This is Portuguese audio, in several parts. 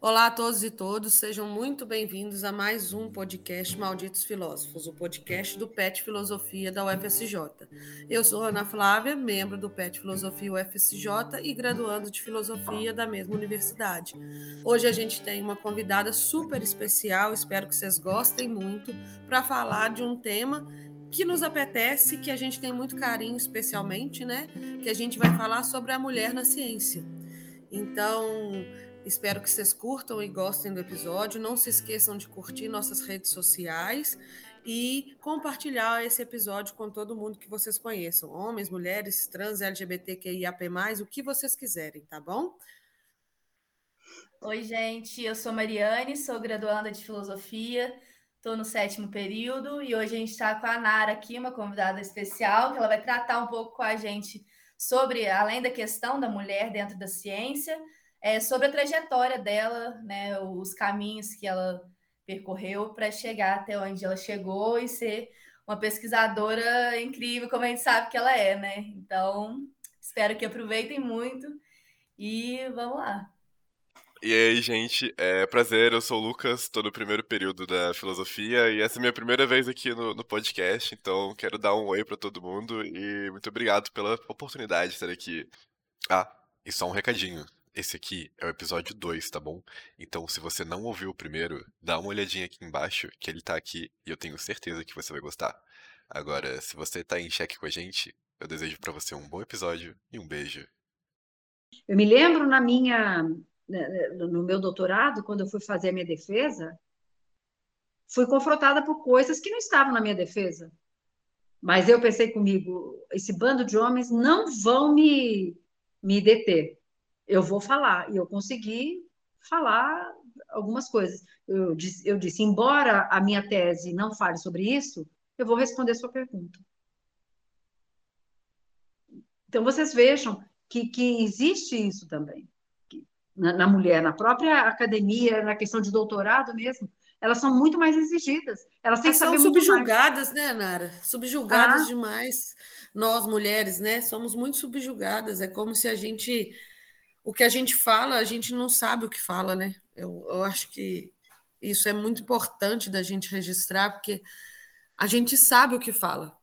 Olá a todos e todas, sejam muito bem-vindos a mais um podcast Malditos Filósofos, o podcast do PET Filosofia da UFSJ. Eu sou Ana Flávia, membro do PET Filosofia UFSJ e graduando de Filosofia da mesma universidade. Hoje a gente tem uma convidada super especial, espero que vocês gostem muito, para falar de um tema que nos apetece, que a gente tem muito carinho especialmente, né? Que a gente vai falar sobre a mulher na ciência. Então, Espero que vocês curtam e gostem do episódio. Não se esqueçam de curtir nossas redes sociais e compartilhar esse episódio com todo mundo que vocês conheçam, homens, mulheres, trans, LGBTQIAP+, o que vocês quiserem, tá bom? Oi, gente, eu sou Mariane, sou graduanda de Filosofia, estou no sétimo período e hoje a gente está com a Nara aqui, uma convidada especial, que ela vai tratar um pouco com a gente sobre, além da questão da mulher dentro da ciência, é, sobre a trajetória dela, né, os caminhos que ela percorreu para chegar até onde ela chegou e ser uma pesquisadora incrível, como a gente sabe que ela é, né? Então, espero que aproveitem muito e vamos lá. E aí, gente, é prazer, eu sou o Lucas, estou no primeiro período da filosofia e essa é a minha primeira vez aqui no, no podcast, então quero dar um oi para todo mundo e muito obrigado pela oportunidade de estar aqui. Ah, e só um recadinho. Esse aqui é o episódio 2, tá bom? Então, se você não ouviu o primeiro, dá uma olhadinha aqui embaixo, que ele tá aqui e eu tenho certeza que você vai gostar. Agora, se você tá em xeque com a gente, eu desejo para você um bom episódio e um beijo. Eu me lembro na minha né, né, no meu doutorado, quando eu fui fazer a minha defesa, fui confrontada por coisas que não estavam na minha defesa. Mas eu pensei comigo, esse bando de homens não vão me, me deter eu vou falar. E eu consegui falar algumas coisas. Eu disse, eu disse, embora a minha tese não fale sobre isso, eu vou responder sua pergunta. Então, vocês vejam que, que existe isso também. Na, na, mulher, na própria academia, na questão de doutorado mesmo, elas são muito mais exigidas. Elas têm elas que saber são subjugadas, né, Nara? Subjugadas ah. demais. Nós, mulheres, né? Somos muito subjugadas. É como se a gente o que a gente fala, a gente não sabe o que fala, né? Eu, eu acho que isso é muito importante da gente registrar, porque a gente sabe o que fala.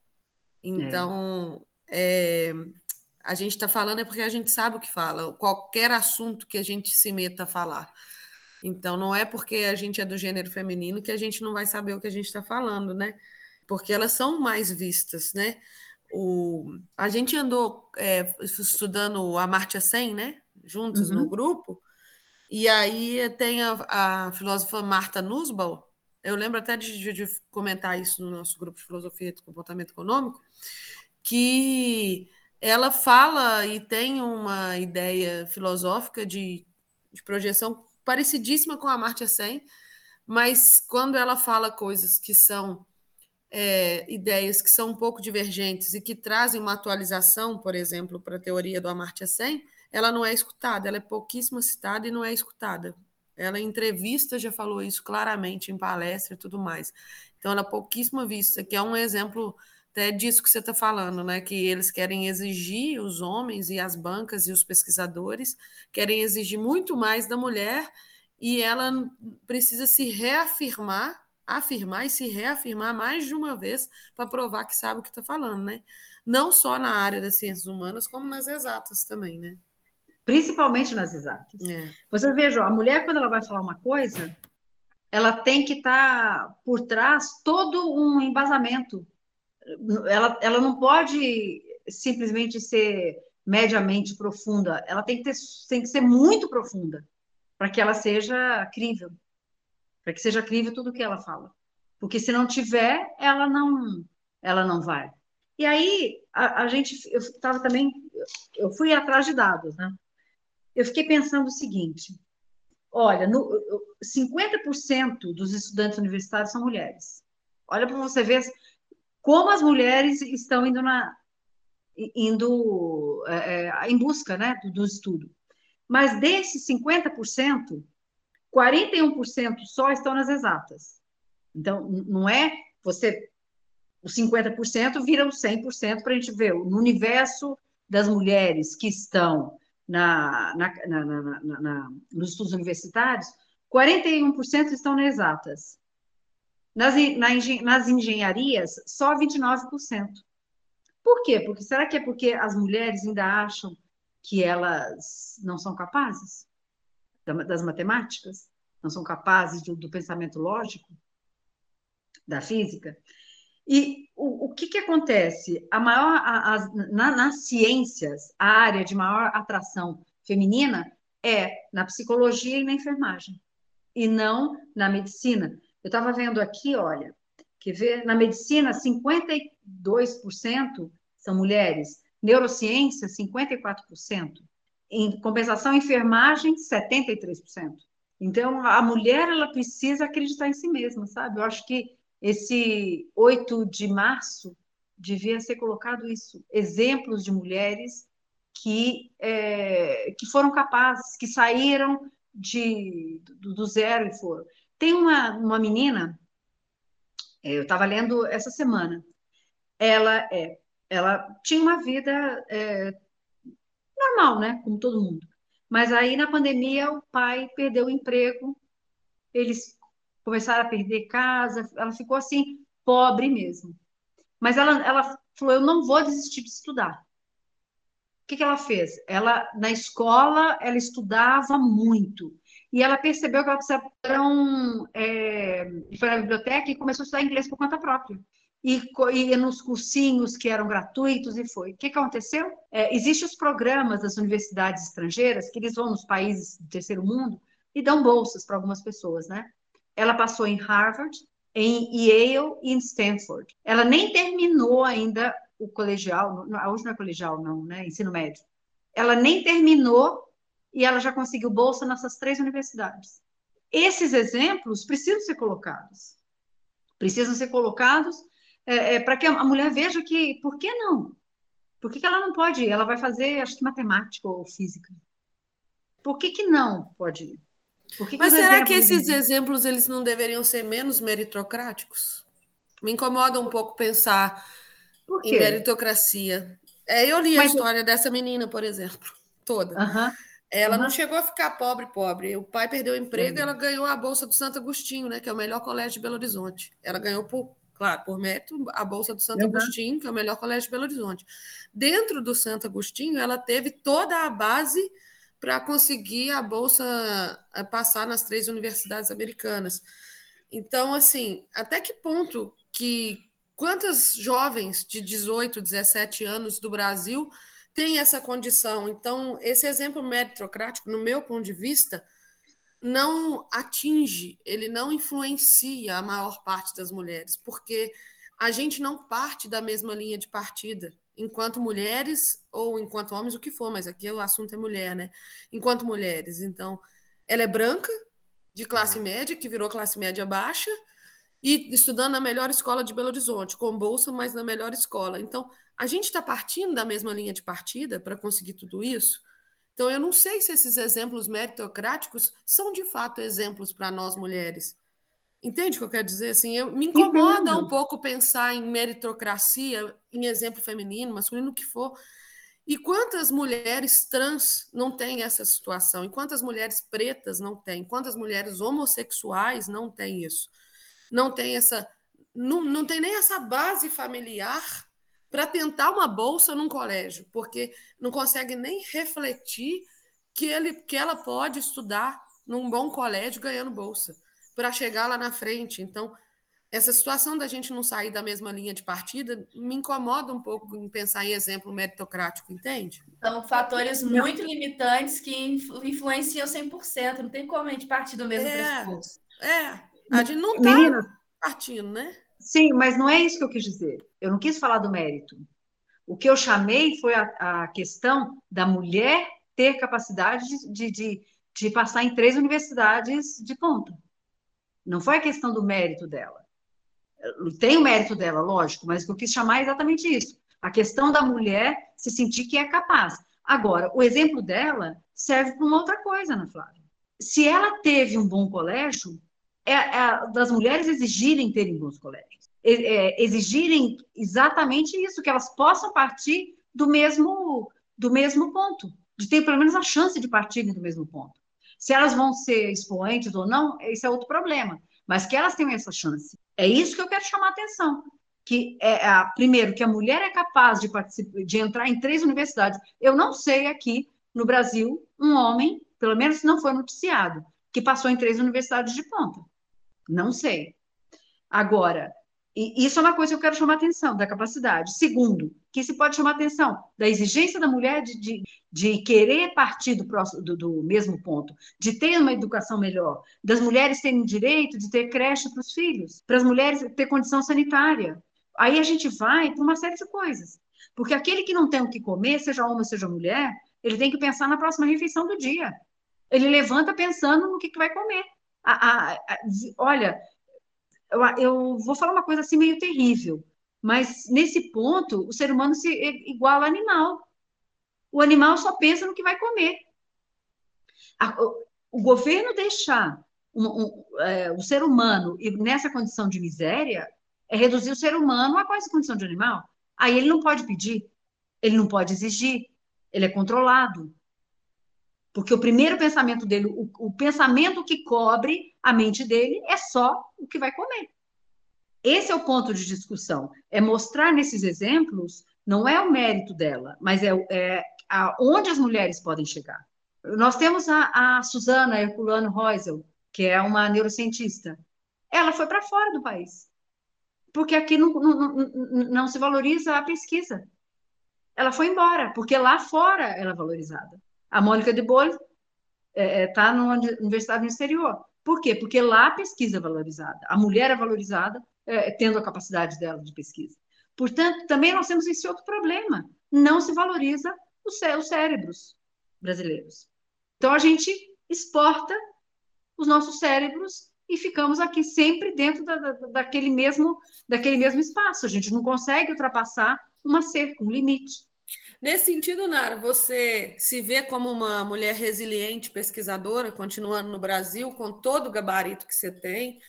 Então, é. É, a gente está falando é porque a gente sabe o que fala, qualquer assunto que a gente se meta a falar. Então, não é porque a gente é do gênero feminino que a gente não vai saber o que a gente está falando, né? Porque elas são mais vistas, né? O, a gente andou é, estudando a Amartya Sen, né? Juntos uhum. no grupo. E aí tem a, a filósofa Marta Nussbaum, eu lembro até de, de, comentar isso no nosso grupo de filosofia do comportamento econômico, que ela fala e tem uma ideia filosófica de, de projeção parecidíssima com a Amartya Sen, mas quando ela fala coisas que são é, ideias que são um pouco divergentes e que trazem uma atualização, por exemplo, para a teoria do Amartya Sen, ela não é escutada, ela é pouquíssimo citada e não é escutada. Ela em entrevista já falou isso claramente, em palestra e tudo mais. Então, ela é pouquíssima vista, que é um exemplo até disso que você está falando, né? Que eles querem exigir, os homens e as bancas e os pesquisadores querem exigir muito mais da mulher e ela precisa se reafirmar, afirmar e se reafirmar mais de uma vez para provar que sabe o que está falando, né? Não só na área das ciências humanas, como nas exatas também, né? Principalmente nas exatas. É. Você veja, a mulher, quando ela vai falar uma coisa, ela tem que estar tá por trás todo um embasamento. Ela, ela não pode simplesmente ser mediamente profunda, ela tem que, ter, tem que ser muito profunda para que ela seja crível, para que seja crível tudo que ela fala. Porque se não tiver, ela não, ela não vai. E aí a, a gente, eu estava também, eu fui atrás de dados, né? Eu fiquei pensando o seguinte: olha, no, 50% dos estudantes universitários são mulheres. Olha para você ver como as mulheres estão indo na indo é, é em busca né, do, do estudo. Mas desses 50%, 41% só estão nas exatas. Então, não é você. Os 50% viram 100% para a gente ver. No universo das mulheres que estão na, na, na, na, nos estudos universitários, 41% estão nas exatas. Nas, nas engenharias, só 29%. Por quê? Porque será que é porque as mulheres ainda acham que elas não são capazes das matemáticas? Não são capazes do, do pensamento lógico? Da física? E o, o que, que acontece? A maior, a, a, na, nas ciências, a área de maior atração feminina é na psicologia e na enfermagem, e não na medicina. Eu estava vendo aqui, olha, quer ver? Na medicina, 52% são mulheres, neurociência, 54%, em compensação, enfermagem, 73%. Então, a mulher, ela precisa acreditar em si mesma, sabe? Eu acho que esse 8 de março devia ser colocado isso, exemplos de mulheres que, é, que foram capazes, que saíram de, do, do zero e foram. Tem uma, uma menina, é, eu estava lendo essa semana, ela é, ela tinha uma vida é, normal, né, como todo mundo. Mas aí na pandemia o pai perdeu o emprego, eles começaram a perder casa, ela ficou assim pobre mesmo. Mas ela, ela falou, eu não vou desistir de estudar. O que, que ela fez? Ela na escola ela estudava muito e ela percebeu que ela precisava um, é, foi na biblioteca e começou a estudar inglês por conta própria. E nos cursinhos que eram gratuitos e foi. O que, que aconteceu? É, Existem os programas das universidades estrangeiras que eles vão nos países do terceiro mundo e dão bolsas para algumas pessoas, né? Ela passou em Harvard, em Yale e em Stanford. Ela nem terminou ainda o colegial, hoje não é colegial, não, né? Ensino médio. Ela nem terminou e ela já conseguiu bolsa nessas três universidades. Esses exemplos precisam ser colocados. Precisam ser colocados é, é, para que a mulher veja que, por que não? Por que, que ela não pode ir? Ela vai fazer, acho que matemática ou física. Por que, que não pode ir? Que Mas será que esses exemplos eles não deveriam ser menos meritocráticos? Me incomoda um pouco pensar em meritocracia. É, eu li Mas a história dessa menina, por exemplo, toda. Ela não chegou a ficar pobre, pobre. O pai perdeu o emprego e ela ganhou a bolsa do Santo Agostinho, né, que é o melhor colégio de Belo Horizonte. Ela ganhou por, claro, por mérito, a bolsa do Santo Agostinho, que é o melhor colégio de Belo Horizonte. Dentro do Santo Agostinho, ela teve toda a base para conseguir a bolsa eh, passar nas três universidades americanas. Então, assim, até que ponto que quantas jovens de 18, 17 anos do Brasil têm essa condição? Então, esse exemplo meritocrático, no meu ponto de vista, não atinge, ele não influencia a maior parte das mulheres, porque a gente não parte da mesma linha de partida enquanto mulheres ou enquanto homens, o que for, mas aqui o assunto é mulher, né? Enquanto mulheres. Então, ela é branca, de classe média, que virou classe média baixa, e estudando na melhor escola de Belo Horizonte, com bolsa, mas na melhor escola. Então, a gente está partindo da mesma linha de partida para conseguir tudo isso. Então, eu não sei se esses exemplos meritocráticos são de fato exemplos para nós mulheres. Entende o que eu quero dizer? Assim, eu, me incomoda Entendo. um pouco pensar em meritocracia, em exemplo feminino, masculino, o que for. E quantas mulheres trans não têm essa situação? E quantas mulheres pretas não têm? Quantas mulheres homossexuais não têm isso? Não tem essa. Não, não tem nem essa base familiar para tentar uma bolsa num colégio, porque não consegue nem refletir que, ele, que ela pode estudar num bom colégio ganhando bolsa para chegar lá na frente. Então, essa situação da gente não sair da mesma linha de partida me incomoda um pouco em pensar em exemplo meritocrático, entende? São fatores muito limitantes que influenciam 100%, não tem como a gente partir do mesmo é, pressuposto. É, a gente não está partindo, né? Sim, mas não é isso que eu quis dizer. Eu não quis falar do mérito. O que eu chamei foi a, a questão da mulher ter capacidade de, de, de passar em três universidades de ponta. Não foi a questão do mérito dela. Tem o mérito dela, lógico, mas o que eu quis chamar é exatamente isso. A questão da mulher se sentir que é capaz. Agora, o exemplo dela serve para uma outra coisa, Ana Flávia. Se ela teve um bom colégio, é, é das mulheres exigirem terem bons colégios. É, exigirem exatamente isso, que elas possam partir do mesmo, do mesmo ponto, de ter pelo menos a chance de partirem do mesmo ponto. Se elas vão ser expoentes ou não, esse é outro problema. Mas que elas tenham essa chance. É isso que eu quero chamar a atenção. Que é, a, primeiro, que a mulher é capaz de, participar, de entrar em três universidades. Eu não sei aqui no Brasil um homem, pelo menos não foi noticiado, que passou em três universidades de ponta. Não sei. Agora, e isso é uma coisa que eu quero chamar atenção, da capacidade. Segundo, que se pode chamar atenção da exigência da mulher de, de, de querer partir do, próximo, do, do, mesmo ponto, de ter uma educação melhor, das mulheres terem direito de ter creche para os filhos, para as mulheres ter condição sanitária. Aí a gente vai para uma série de coisas. Porque aquele que não tem o que comer, seja homem, seja mulher, ele tem que pensar na próxima refeição do dia. Ele levanta pensando no que, que vai comer. A, a, a, olha, eu, eu vou falar uma coisa assim meio terrível, mas nesse ponto o ser humano se iguala ao animal. O animal só pensa no que vai comer. A, o, o, governo deixar um, um, é, o ser humano nessa condição de miséria é reduzir o ser humano a quase condição de animal. Aí ele não pode pedir, ele não pode exigir, ele é controlado. Porque o primeiro pensamento dele, o, o pensamento que cobre a mente dele é só o que vai comer. Esse é o ponto de discussão. É mostrar nesses exemplos, não é o mérito dela, mas é, é onde as mulheres podem chegar. Nós temos a, a Suzana Herculano Reusel, que é uma neurocientista. Ela foi para fora do país, porque aqui não, não, não, não se valoriza a pesquisa. Ela foi embora, porque lá fora ela é valorizada. A Mônica de Bolle está é, é tá numa universidade no exterior. Por quê? Porque lá a pesquisa é valorizada. A mulher é valorizada é, tendo a capacidade dela de pesquisa. Portanto, também nós temos esse outro problema. Não se valoriza os cérebros brasileiros. Então, a gente exporta os nossos cérebros e ficamos aqui sempre dentro da, da, daquele, mesmo, daquele mesmo espaço. A gente não consegue ultrapassar uma cerca, um limite. Nesse sentido, Nara, você se vê como uma mulher resiliente, pesquisadora, continuando no Brasil, com todo o gabarito que você tem,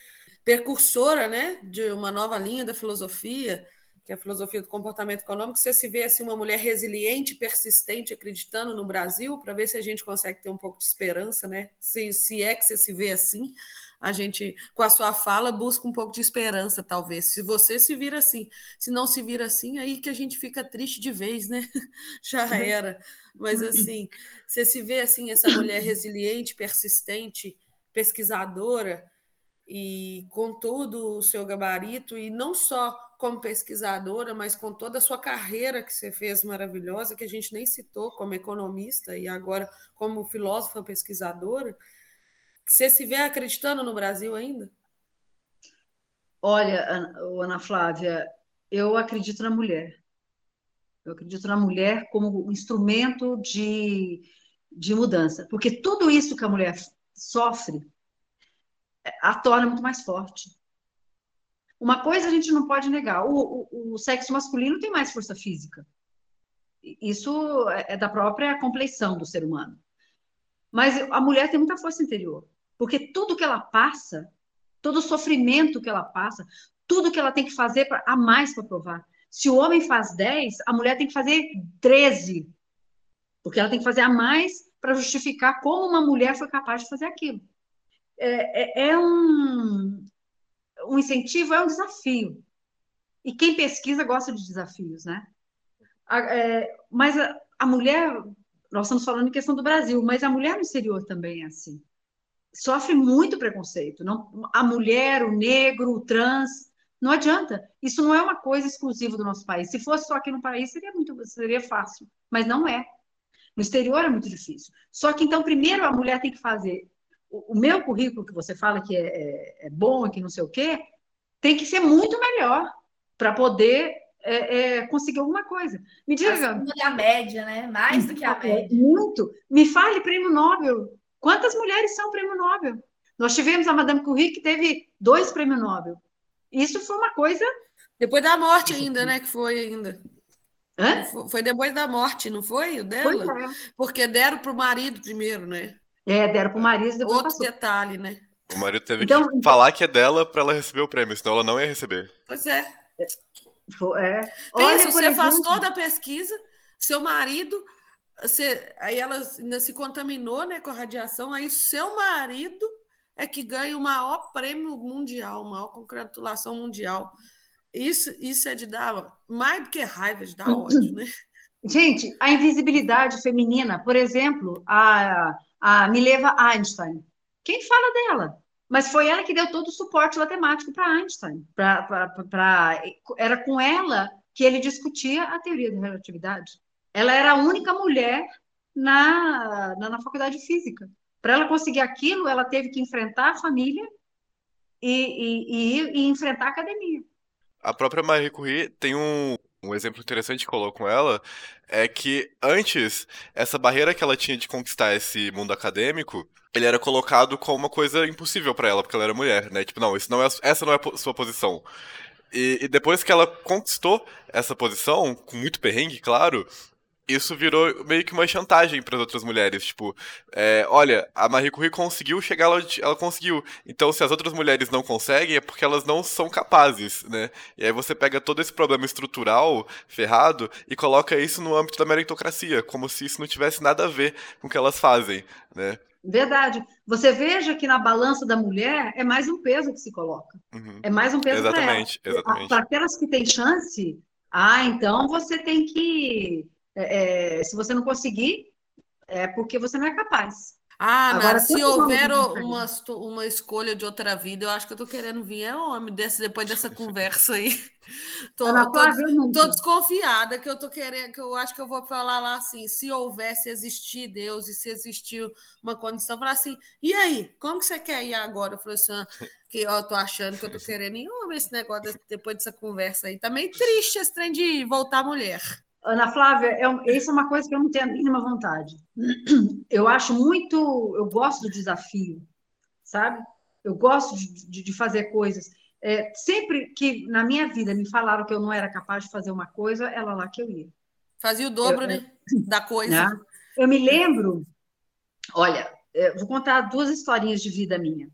percursora né, de uma nova linha da filosofia, que é a filosofia do comportamento econômico. Você se vê assim, uma mulher resiliente, persistente, acreditando no Brasil, para ver se a gente consegue ter um pouco de esperança, né? Se, se é que você se vê assim a gente, com a sua fala, busca um pouco de esperança, talvez. Se você se vira assim, se não se vira assim, aí que a gente fica triste de vez, né? Já uhum. era. Mas assim, você se vê assim, essa mulher resiliente, persistente, pesquisadora, e com todo o seu gabarito, e não só como pesquisadora, mas com toda a sua carreira que você fez maravilhosa, que a gente nem citou como economista e agora como filósofa pesquisadora, você se vê acreditando no Brasil ainda? Olha, Ana Flávia, eu acredito na mulher. Eu acredito na mulher como instrumento de, de mudança. Porque tudo isso que a mulher sofre a torna muito mais forte. Uma coisa a gente não pode negar: o, o, o sexo masculino tem mais força física. Isso é, é da própria compleição do ser humano. Mas a mulher tem muita força interior. Porque tudo que ela passa, todo o sofrimento que ela passa, tudo que ela tem que fazer pra, a mais para provar. Se o homem faz 10, a mulher tem que fazer 13. Porque ela tem que fazer a mais para justificar como uma mulher foi capaz de fazer aquilo. É, é, é um, um incentivo, é um desafio. E quem pesquisa gosta de desafios, né? A, é, mas a, a mulher, nós estamos falando em questão do Brasil, mas a mulher no exterior também é assim sofre muito preconceito. Não, a mulher, o negro, o trans, não adianta. Isso não é uma coisa exclusiva do nosso país. Se fosse só aqui no país, seria muito seria fácil, mas não é. No exterior é muito difícil. Só que então, primeiro a mulher tem que fazer. O, o meu currículo que você fala que é, é, é bom, que não sei o quê, tem que ser muito melhor para poder é, é, conseguir alguma coisa. Me diga. Acima da média, né? Mais do que a é, média. Muito. Me fale prêmio Nobel. Quantas mulheres são prêmio Nobel? Nós tivemos a Madame Curie que teve dois prêmios Nobel. Isso foi uma coisa. Depois da morte ainda, né? Que foi ainda. Hã? Foi depois da morte, não foi? O dela? Foi, é. Porque deram para o marido primeiro, né? É, deram para o marido depois Outro passou. detalhe, né? O marido teve então, que falar que é dela para ela receber o prêmio, senão ela não ia receber. Pois é. é. Pensa, você exemplo... faz toda a pesquisa, seu marido você, aí ela ainda se contaminou né, com a radiação, aí seu marido é que ganha o maior prêmio mundial, maior congratulação mundial. Isso, isso é de dar mais do que raiva, de dar ódio, né? Gente, a invisibilidade feminina, por exemplo, a, a Mileva Einstein. Quem fala dela? Mas foi ela que deu todo o suporte matemático para Einstein. Pra, pra, pra, era com ela que ele discutia a teoria da relatividade. Ela era a única mulher na, na, na faculdade de física. Para ela conseguir aquilo, ela teve que enfrentar a família e, e, e, e enfrentar a academia. A própria Marie Curie tem um, um exemplo interessante que colocou com ela, é que antes, essa barreira que ela tinha de conquistar esse mundo acadêmico, ele era colocado como uma coisa impossível para ela, porque ela era mulher, né? Tipo, não, isso não é, essa não é a sua posição. E, e, depois que ela conquistou essa posição, com muito perrengue, claro, isso virou meio que uma chantagem para as outras mulheres. Tipo, é, olha, a Marie Curie conseguiu chegar lá onde ela conseguiu. Então, se as outras mulheres não conseguem, é porque elas não são capazes, né? E aí você pega todo esse problema estrutural ferrado e coloca isso no âmbito da meritocracia, como se isso não tivesse nada a ver com o que elas fazem, né? Verdade. Você veja que na balança da mulher é mais um peso que se coloca. Uhum. É mais um peso para ela. Exatamente. Para aquelas que têm chance, ah, então você tem que é, é, se você não conseguir, é porque você não é capaz. Ah, Agora, se houver uma, uma escolha de outra vida, eu acho que eu tô querendo vir é homem desse, depois dessa conversa aí. Tô, tô, tô, desconfiada que eu tô querendo, que eu acho que eu vou falar lá assim, se houvesse existir Deus e se existir uma condição, falar assim, e aí, como que você quer ir agora? Eu falei assim, ah, que eu tô achando que eu tô querendo ir homem esse negócio depois dessa conversa aí. Tá meio triste esse trem de voltar mulher. Ana Flávia, é, isso é uma coisa que eu não tenho a mínima vontade. Eu acho muito, eu gosto do desafio, sabe? Eu gosto de, de fazer coisas. É, sempre que na minha vida me falaram que eu não era capaz de fazer uma coisa, era lá que eu ia. Fazia o dobro, eu, né? Da coisa. Né? Eu me lembro, olha, é, vou contar duas historinhas de vida minha.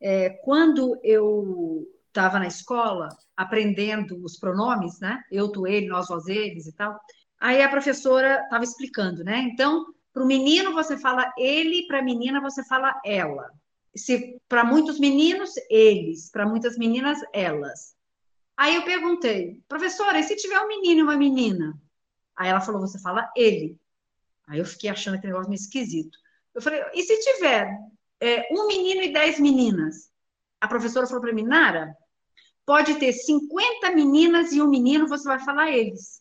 É, quando eu estava na escola aprendendo os pronomes, né? Eu, tu, ele, nós, vós, eles e tal. Aí a professora estava explicando, né? Então, para o menino você fala ele, para a menina você fala ela. Se para muitos meninos eles, para muitas meninas elas. Aí eu perguntei, professora, e se tiver um menino e uma menina? Aí ela falou, você fala ele. Aí eu fiquei achando aquele negócio meio esquisito. Eu falei, e se tiver é, um menino e dez meninas? A professora falou para mim, Nara, pode ter 50 meninas e um menino, você vai falar eles.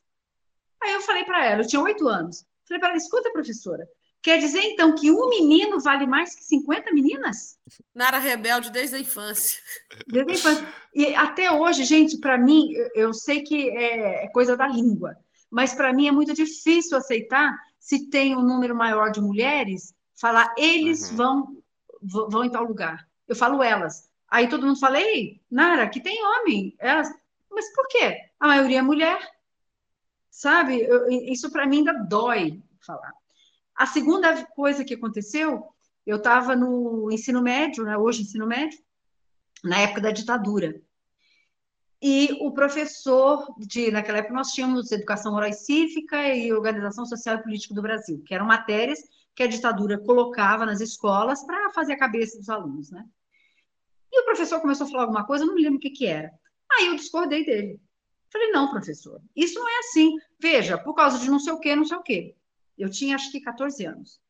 Aí eu falei para ela, eu tinha oito anos. Falei para ela, escuta, professora, quer dizer então que um menino vale mais que 50 meninas? Nara rebelde desde a infância. Desde a infância. E até hoje, gente, para mim, eu sei que é, é coisa da língua, mas para mim é muito difícil aceitar se tem um número maior de mulheres, falar eles uhum. vão, vão em tal lugar. Eu falo elas. Aí todo mundo fala, ei, Nara, que tem homem. Elas, mas por quê? A maioria é mulher. Sabe? Eu, isso para mim ainda dói falar. A segunda coisa que aconteceu, eu estava no ensino médio, né, hoje ensino médio, na época da ditadura. E o professor de, naquela época nós tínhamos educação moral e cívica e organização social e política do Brasil, que eram matérias que a ditadura colocava nas escolas para fazer a cabeça dos alunos, né? E o professor começou a falar alguma coisa, eu não me lembro o que, que era. Aí eu discordei dele. Falei, não, professor, isso não é assim. Veja, por causa de não sei o quê, não sei o quê. Eu tinha acho que 14 anos.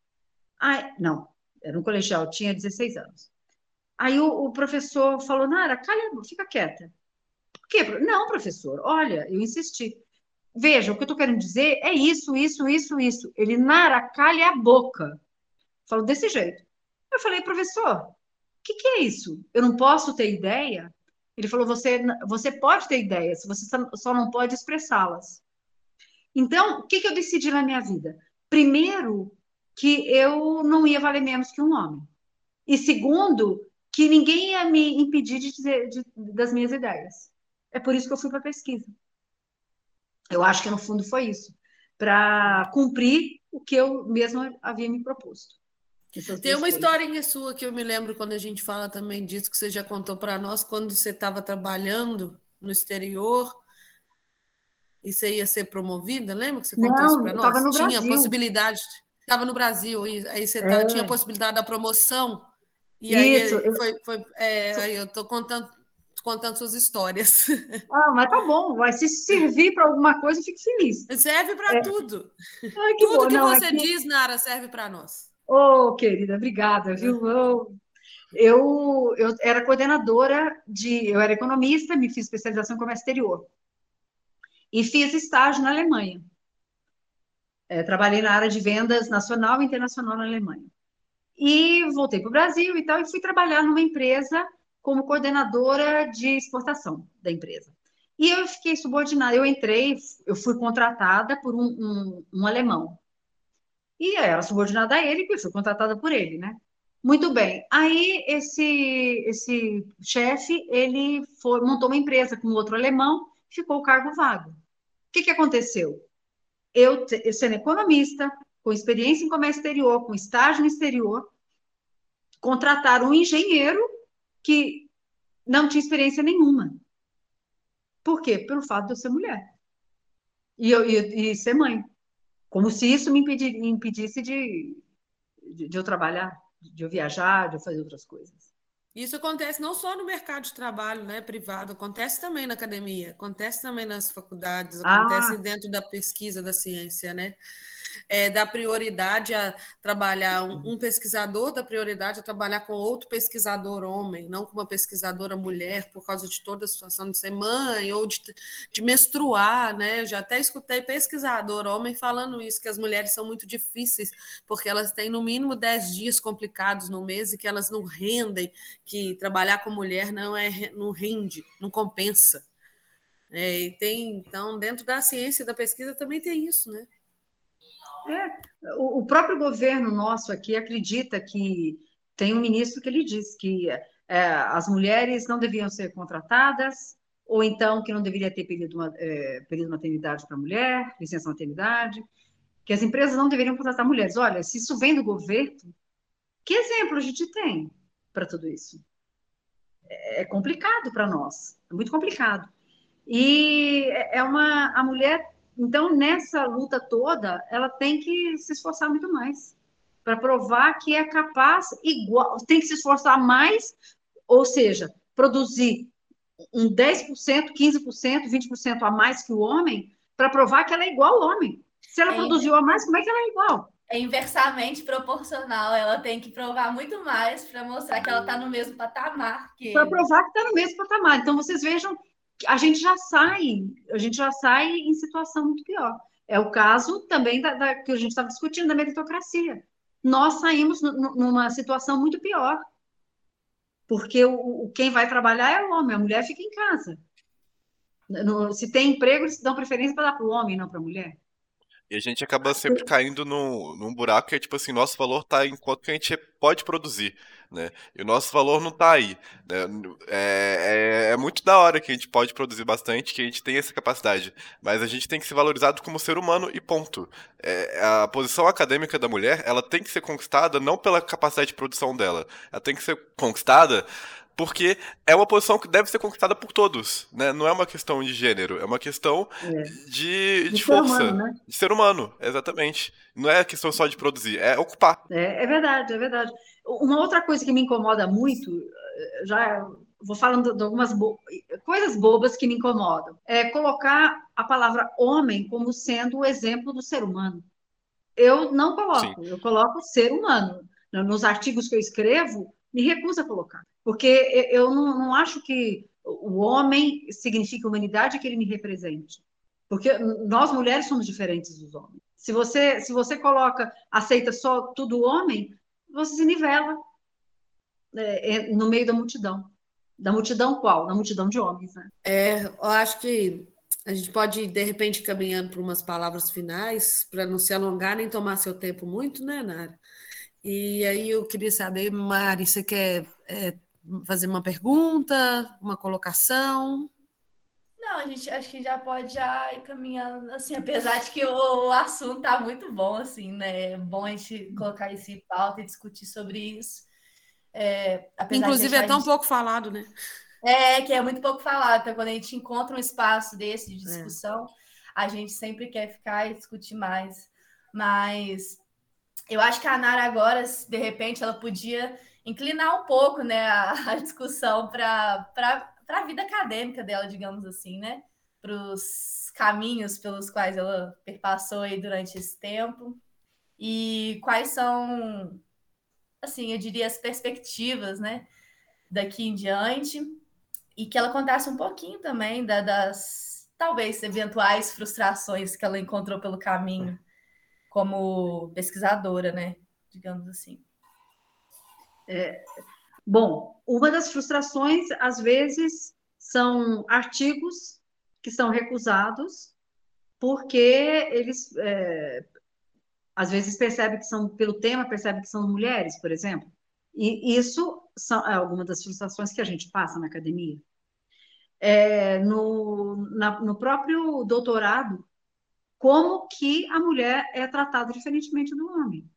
Aí, não, era um colegial, eu tinha 16 anos. Aí o, o professor falou, Nara, calha, fica quieta. Por quê? Não, professor, olha, eu insisti. Veja, o que eu estou querendo dizer é isso, isso, isso, isso. Ele, Nara, calha a boca. Falou desse jeito. Eu falei, professor, que, que é isso? Eu não posso ter ideia? Ele falou: você, você pode ter ideias, você só não pode expressá-las. Então, o que, que eu decidi na minha vida? Primeiro, que eu não ia valer menos que um homem. E segundo, que ninguém ia me impedir de dizer de, das minhas ideias. É por isso que eu fui para a pesquisa. Eu acho que no fundo foi isso, para cumprir o que eu mesma havia me proposto. Tem uma historinha sua que eu me lembro quando a gente fala também disso, que você já contou para nós, quando você estava trabalhando no exterior e você ia ser promovida, lembra que você contou não, isso para nós? No tinha Brasil. possibilidade, estava no Brasil, aí você é. tinha possibilidade da promoção, e aí isso, foi, foi é, aí eu estou contando, contando suas histórias. Ah, mas tá bom, vai se servir para alguma coisa, eu fico feliz. Serve para é. tudo. Ai, que tudo bom. que Não, você aqui... diz, Nara, serve para nós. Ô, oh, querida, obrigada, viu? Eu, eu, era coordenadora de. Eu era economista, me fiz especialização em comércio exterior. E fiz estágio na Alemanha. É, trabalhei na área de vendas nacional e internacional na Alemanha. E voltei para o Brasil e tal, e fui trabalhar numa empresa como coordenadora de exportação da empresa. E eu fiquei subordinada, eu entrei, eu fui contratada por um, um, um alemão. E era subordinada a ele, eu fui contratada por ele, né? Muito bem. Aí esse esse chefe, ele foi, montou uma empresa com outro alemão, ficou o cargo vago. O que, que aconteceu? Eu, eu sendo economista, com experiência em comércio exterior, com estágio no exterior, contrataram um engenheiro que não tinha experiência nenhuma. Por quê? Pelo fato de eu ser mulher. E, eu, e, e ser mãe. Como se isso me impedir, impedisse de, de, de eu trabalhar, de eu viajar, de eu fazer outras coisas. Isso acontece não só no mercado de trabalho né, privado, acontece também na academia, acontece também nas faculdades, acontece ah. dentro da pesquisa da ciência, né? É, dá prioridade a trabalhar um, um, pesquisador, dá prioridade a trabalhar com outro pesquisador homem, não com uma pesquisadora mulher, por causa de toda a situação de ser mãe ou de, de menstruar, né? Eu já até escutei pesquisador homem falando isso, que as mulheres são muito difíceis, porque elas têm no mínimo 10 dias complicados no mês e que elas não rendem, que trabalhar com mulher não é não rende, não compensa. É, e tem, então, dentro da ciência da pesquisa também tem isso, né? É, o, o, próprio governo nosso aqui acredita que tem um ministro que ele diz que é, as mulheres não deviam ser contratadas, ou então que não deveria ter período, é, período maternidade para mulher, licença maternidade, que as empresas não deveriam contratar mulheres. Olha, se isso vem do governo, que exemplo a gente tem para tudo isso? É, é complicado para nós, é muito complicado. E é, é uma a mulher então, nessa luta toda, ela tem que se esforçar muito mais para provar que é capaz igual, tem que se esforçar mais, ou seja, produzir um 10%, 15%, 20% a mais que o homem, para provar que ela é igual ao homem. Se ela é, produziu a mais, como é que ela é igual? É inversamente proporcional. Ela tem que provar muito mais para mostrar que ela está no mesmo patamar que. Para provar que está no mesmo patamar. Então, vocês vejam a gente já sai, a gente já sai em situação muito pior. É o caso também da, da que a gente estava discutindo da meritocracia. Nós saímos numa situação muito pior, porque o, o, quem vai trabalhar é o homem, a mulher fica em casa. No, se tem emprego, eles dão preferência para dar para o homem, não para a mulher. E a gente acaba sempre caindo num, num buraco que é tipo assim, nosso valor está em quanto que a gente pode produzir, né? E o nosso valor não está aí. Né? É, é, é, muito da hora que a gente pode produzir bastante, que a gente tem essa capacidade. Mas a gente tem que ser valorizado como ser humano e ponto. É, a posição acadêmica da mulher, ela tem que ser conquistada não pela capacidade de produção dela. Ela tem que ser conquistada porque é uma posição que deve ser conquistada por todos, né? Não é uma questão de gênero, é uma questão é. de, de, de força, humano, né? de ser humano, exatamente. Não é questão só de produzir, é ocupar. É, é verdade, é verdade. Uma outra coisa que me incomoda muito, já vou falando de algumas bo coisas bobas que me incomodam, é colocar a palavra homem como sendo o exemplo do ser humano. Eu não coloco, Sim. eu coloco ser humano. Nos artigos que eu escrevo, me recuso a colocar. Porque eu não, não acho que o homem significa humanidade que ele me represente. Porque nós mulheres somos diferentes dos homens. Se você, se você coloca, aceita só tudo homem, você se nivela é, é, no meio da multidão. Da multidão qual? Da multidão de homens, né? É, eu acho que a gente pode, de repente, caminhando para umas palavras finais, para não se alongar nem tomar seu tempo muito, né, Nara? E aí eu queria saber, Mari, você quer é, fazer uma pergunta, uma colocação? Não, a gente acho que já pode já ir caminhando, assim, apesar de que o, assunto tá muito bom, assim, né? É bom a gente colocar isso em pauta e discutir sobre isso. É, Inclusive, é tão gente... pouco falado, né? É, que é muito pouco falado, então quando a gente encontra um espaço desse de é. discussão. É. a gente sempre quer ficar e discutir mais. Mas eu acho que a Nara agora, de repente, ela podia inclinar um pouco né, a, a discussão para a vida acadêmica dela, digamos assim, né? Para os caminhos pelos quais ela perpassou aí durante esse tempo. E quais são, assim, eu diria, as perspectivas, né? Daqui em diante. E que ela contasse um pouquinho também da, das, talvez, eventuais frustrações que ela encontrou pelo caminho como pesquisadora, né? Digamos assim. É, bom, uma das frustrações, às vezes, são artigos que são recusados porque eles, é, às vezes, percebem que são, pelo tema, percebem que são mulheres, por exemplo. E isso são é algumas das frustrações que a gente passa na academia. É, no, na, no próprio doutorado, como que a mulher é tratada diferentemente do homem.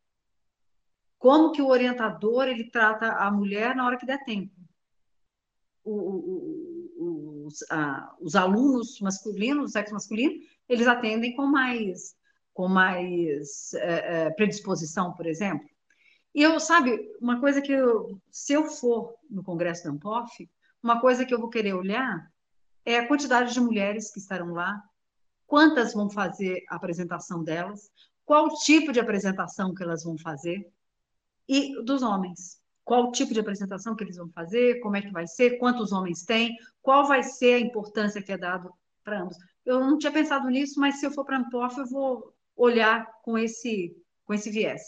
Como que o orientador ele trata a mulher na hora que der tempo. O, o, os, a, os, alunos masculinos, sexo masculino, eles atendem com mais, com mais é, é, predisposição, por exemplo. E eu, sabe, uma coisa que eu, se eu for no Congresso da Ampof, uma coisa que eu vou querer olhar é a quantidade de mulheres que estarão lá, quantas vão fazer a apresentação delas, qual tipo de apresentação que elas vão fazer, e dos homens. Qual tipo de apresentação que eles vão fazer, como é que vai ser, quantos homens tem, qual vai ser a importância que é dado para ambos. Eu não tinha pensado nisso, mas se eu for para a Ampof, eu vou olhar com esse, com esse viés,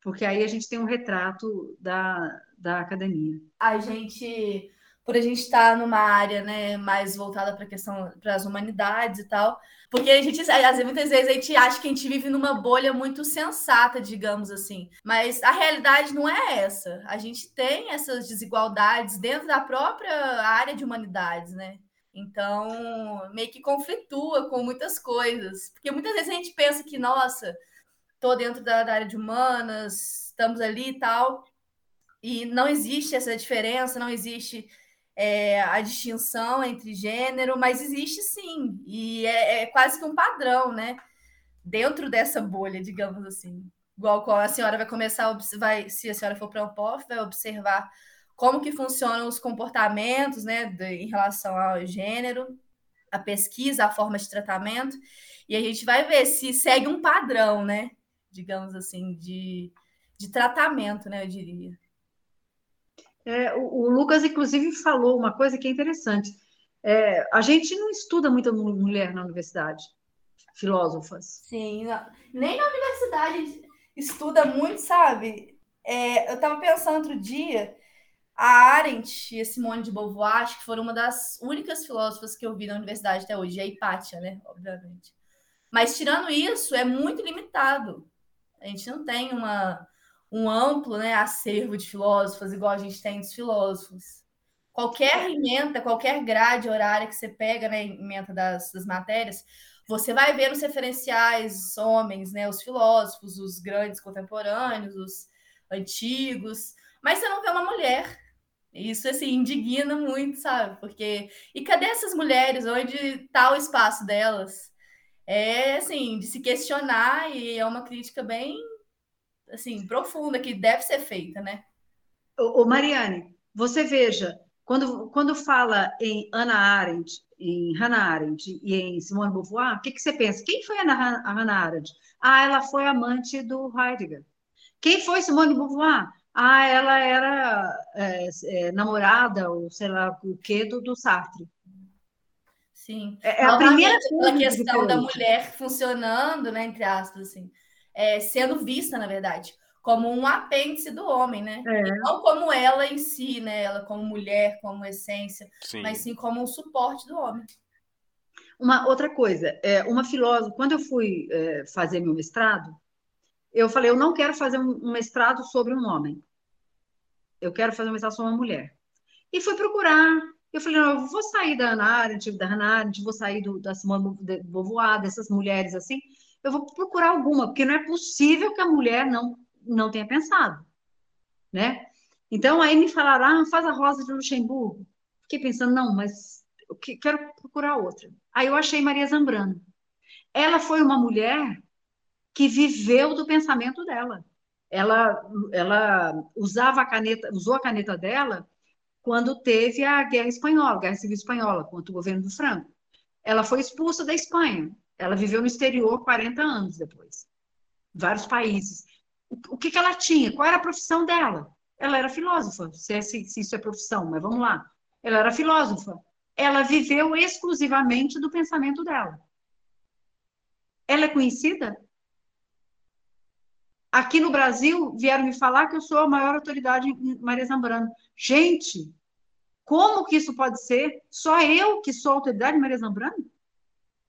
porque aí a gente tem um retrato da, da academia. A gente por a gente estar numa área né, mais voltada para a questão para as humanidades e tal. Porque a gente, às muitas vezes, a gente acha que a gente vive numa bolha muito sensata, digamos assim. Mas a realidade não é essa. A gente tem essas desigualdades dentro da própria área de humanidades, né? Então, meio que conflitua com muitas coisas. Porque muitas vezes a gente pensa que, nossa, tô dentro da, da área de humanas, estamos ali e tal. E não existe essa diferença, não existe é, a distinção entre gênero, mas existe sim, e é, é, quase que um padrão, né? Dentro dessa bolha, digamos assim. Igual a senhora vai começar, vai, se a senhora for para o POF, vai observar como que funcionam os comportamentos, né, de, em relação ao gênero, a pesquisa, a forma de tratamento, e a gente vai ver se segue um padrão, né, digamos assim, de, de tratamento, né, eu diria. É, o, o, Lucas, inclusive, falou uma coisa que é interessante. É, a gente não estuda muita mulher na universidade, filósofas. Sim, nem na universidade estuda muito, sabe? É, eu estava pensando outro dia, a Arendt e a Simone de Beauvoir, acho que foram uma das únicas filósofas que eu vi na universidade até hoje, e a Hipátia, né? Obviamente. Mas tirando isso, é muito limitado. A gente não tem uma um amplo né, acervo de filósofos, igual a gente tem dos filósofos. Qualquer emenda, qualquer grade horária que você pega, né, emenda das, das matérias, você vai ver os referenciais, homens, né, os filósofos, os grandes contemporâneos, os antigos, mas você não vê uma mulher. Isso, assim, indigna muito, sabe? Porque, e cadê essas mulheres? Onde está o espaço delas? É, assim, de se questionar, e é uma crítica bem assim, profunda que deve ser feita, né? Ô, Mariane, você veja, quando, quando fala em Ana Arendt, em Hannah Arendt e em Simone Beauvoir, o que, que você pensa? Quem foi a Hannah Arendt? Ah, ela foi amante do Heidegger. Quem foi Simone Beauvoir? Ah, ela era é, é, namorada, ou sei lá o que, do, do Sartre. Sim. É, é a primeira questão da mulher funcionando, né, entre aspas, assim é, sendo vista, na verdade, como um apêndice do homem, né? É. não como ela em si, né? Ela como mulher, como essência, sim. mas sim como um suporte do homem. Uma outra coisa, é, uma filósofa, quando eu fui é, fazer meu mestrado, eu falei, eu não quero fazer um, mestrado sobre um homem. Eu quero fazer um mestrado sobre uma mulher. E fui procurar. Eu falei, não, eu vou sair da Ana Arendt, da Hannah Arendt, vou sair do, da Simone de Beauvoir, dessas mulheres assim eu vou procurar alguma, porque não é possível que a mulher não, não tenha pensado, né? Então, aí me falaram, ah, faz a Rosa de Luxemburgo. Fiquei pensando, não, mas eu quero procurar outra. Aí eu achei Maria Zambrano. ela foi uma mulher que viveu do pensamento dela. Ela, ela usava a caneta, usou a caneta dela quando teve a Guerra Espanhola, a Guerra Civil Espanhola, contra o governo do Franco. Ela foi expulsa da Espanha. Ela viveu no exterior 40 anos depois. Vários países. O que, que ela tinha? Qual era a profissão dela? Ela era filósofa, se, é, se, se isso é profissão, mas vamos lá. Ela era filósofa. Ela viveu exclusivamente do pensamento dela. Ela é conhecida? Aqui no Brasil, vieram me falar que eu sou a maior autoridade em Maria Zambrano. Gente, como que isso pode ser? Só eu que sou autoridade em Maria Zambrano?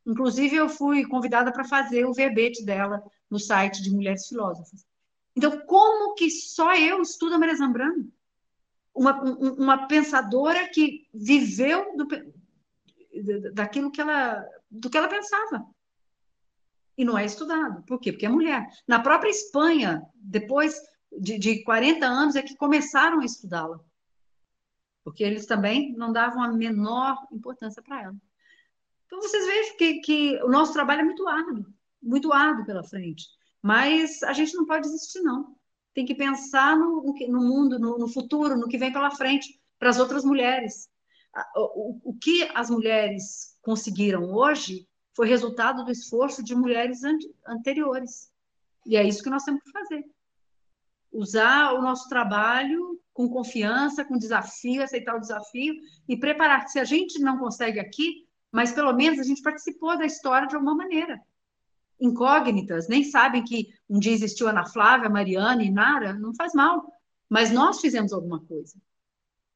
Inclusive, eu fui convidada para fazer o verbete dela no site de Mulheres Filósofas. Então, como que só eu estudo a Maria Zambrano? Uma, uma pensadora que viveu do, daquilo que ela, do que ela pensava e não é estudado. Por quê? Porque é mulher. Na própria Espanha, depois de, de 40 anos, é que começaram a estudá-la. Porque eles também não davam a menor importância para ela. Então, vocês vejam que, que o nosso trabalho é muito árduo, muito árduo pela frente. Mas a gente não pode desistir, não. Tem que pensar no, no mundo, no, no futuro, no que vem pela frente, para as outras mulheres. O, o, o que as mulheres conseguiram hoje foi resultado do esforço de mulheres anteriores. E é isso que nós temos que fazer. Usar o nosso trabalho com confiança, com desafio, aceitar o desafio e preparar. Se a gente não consegue aqui, mas pelo menos a gente participou da história de alguma maneira. Incógnitas, nem sabem que um dia existiu Ana Flávia, Mariana e Nara, não faz mal. Mas nós fizemos alguma coisa.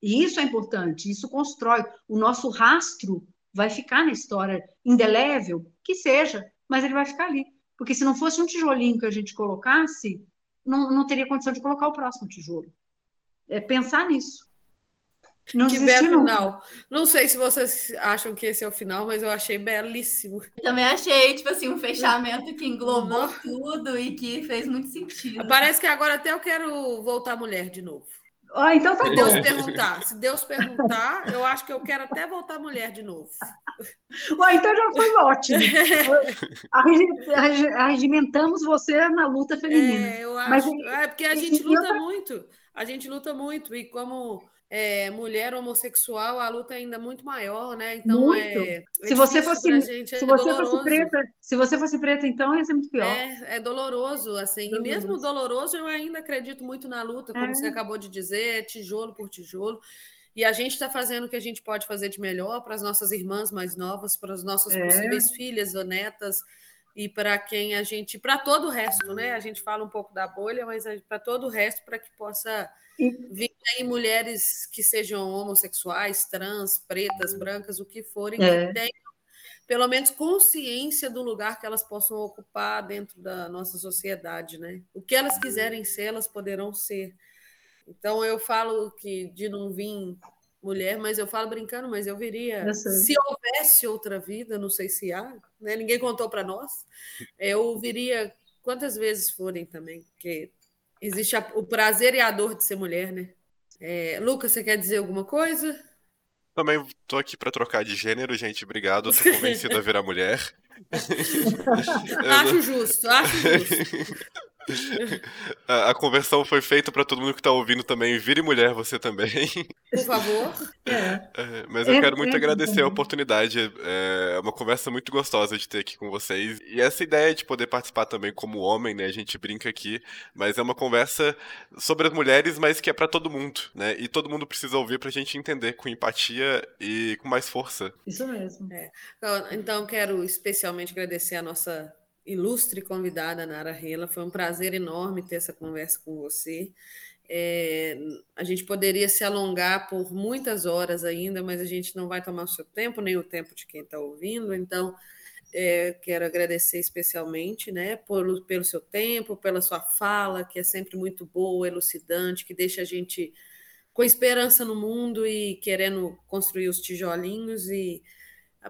E isso é importante, isso constrói. O nosso rastro vai ficar na história, indelével, que seja, mas ele vai ficar ali. Porque se não fosse um tijolinho que a gente colocasse, não, não teria condição de colocar o próximo tijolo. É pensar nisso. Não que belo final. Não sei se vocês acham que esse é o final, mas eu achei belíssimo. Eu também achei, tipo assim, um fechamento que englobou tudo e que fez muito sentido. Parece que agora até eu quero voltar mulher de novo. Ah, então tá se Deus perguntar, se Deus perguntar, eu acho que eu quero até voltar mulher de novo. Ué, então já foi ótimo. Arregimentamos você na luta feminina. É, eu acho. Mas, é porque a gente luta muito. A gente luta muito. E como é, mulher homossexual, a luta é ainda muito maior, né? Então muito. é, é se você fosse gente, é se você fosse preta, se você fosse preta, então ia ser muito pior. É, é doloroso, assim. Doloroso. E mesmo doloroso, eu ainda acredito muito na luta, como é. você acabou de dizer, tijolo por tijolo. E a gente está fazendo o que a gente pode fazer de melhor para as nossas irmãs mais novas, para as nossas é. possíveis filhas ou netas e para quem a gente, para todo o resto, né? A gente fala um pouco da bolha, mas para todo o resto, para que possa vir aí mulheres que sejam homossexuais, trans, pretas, brancas, o que forem, é. que tenham pelo menos consciência do lugar que elas possam ocupar dentro da nossa sociedade, né? O que elas quiserem ser, elas poderão ser. Então eu falo que de não vir mulher, mas eu falo brincando, mas eu viria. Se houvesse outra vida, não sei se há, né? ninguém contou para nós, eu viria quantas vezes forem também, porque existe a, o prazer e a dor de ser mulher, né? É, Lucas, você quer dizer alguma coisa? Também estou aqui para trocar de gênero, gente. Obrigado. Estou convencido a virar mulher. acho justo, acho justo. A, a, conversão foi feita para todo mundo que está ouvindo também. Vire mulher você também. Por favor. É. É, mas eu é, quero muito é, agradecer a oportunidade. É uma conversa muito gostosa de ter aqui com vocês. E essa ideia de poder participar também como homem, né? A gente brinca aqui, mas é uma conversa sobre as mulheres, mas que é para todo mundo, né? E todo mundo precisa ouvir para a gente entender com empatia e com mais força. Isso mesmo. É. Então, quero especialmente agradecer a nossa ilustre convidada, Nara Rela. Foi um prazer enorme ter essa conversa com você. É, a gente poderia se alongar por muitas horas ainda, mas a gente não vai tomar o seu tempo, nem o tempo de quem está ouvindo. Então, é, quero agradecer especialmente né, por, pelo seu tempo, pela sua fala, que é sempre muito boa, elucidante, que deixa a gente com esperança no mundo e querendo construir os tijolinhos. E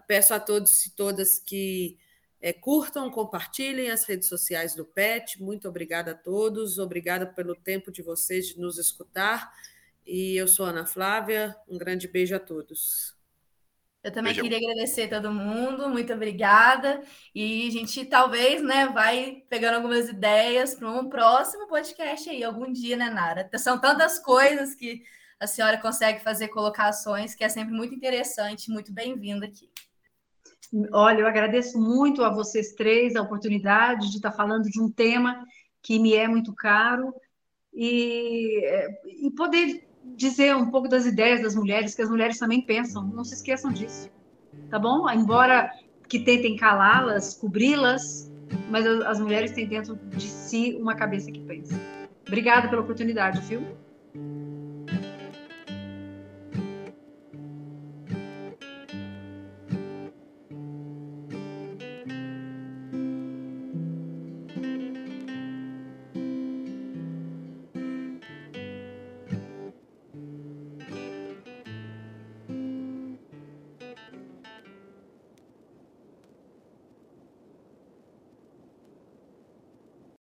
peço a todos e todas que é, curtam, compartilhem as redes sociais do PET. Muito obrigada a todos. Obrigada pelo tempo de vocês de nos escutar. E eu sou Ana Flávia. Um grande beijo a todos. Eu também Beijão. queria agradecer todo mundo, muito obrigada. E a gente talvez, né, vai pegando algumas ideias para um próximo podcast aí, algum dia, né, Nara? São tantas coisas que a senhora consegue fazer colocações que é sempre muito interessante, muito bem-vinda aqui. Olha, eu agradeço muito a vocês três a oportunidade de estar falando de um tema que me é muito caro e, e poder dizer um pouco das ideias das mulheres, que as mulheres também pensam, não se esqueçam disso, tá bom? Embora que tentem calá-las, cobri-las, mas as, as, mulheres têm dentro de si uma cabeça que pensa. Obrigada pela oportunidade, viu?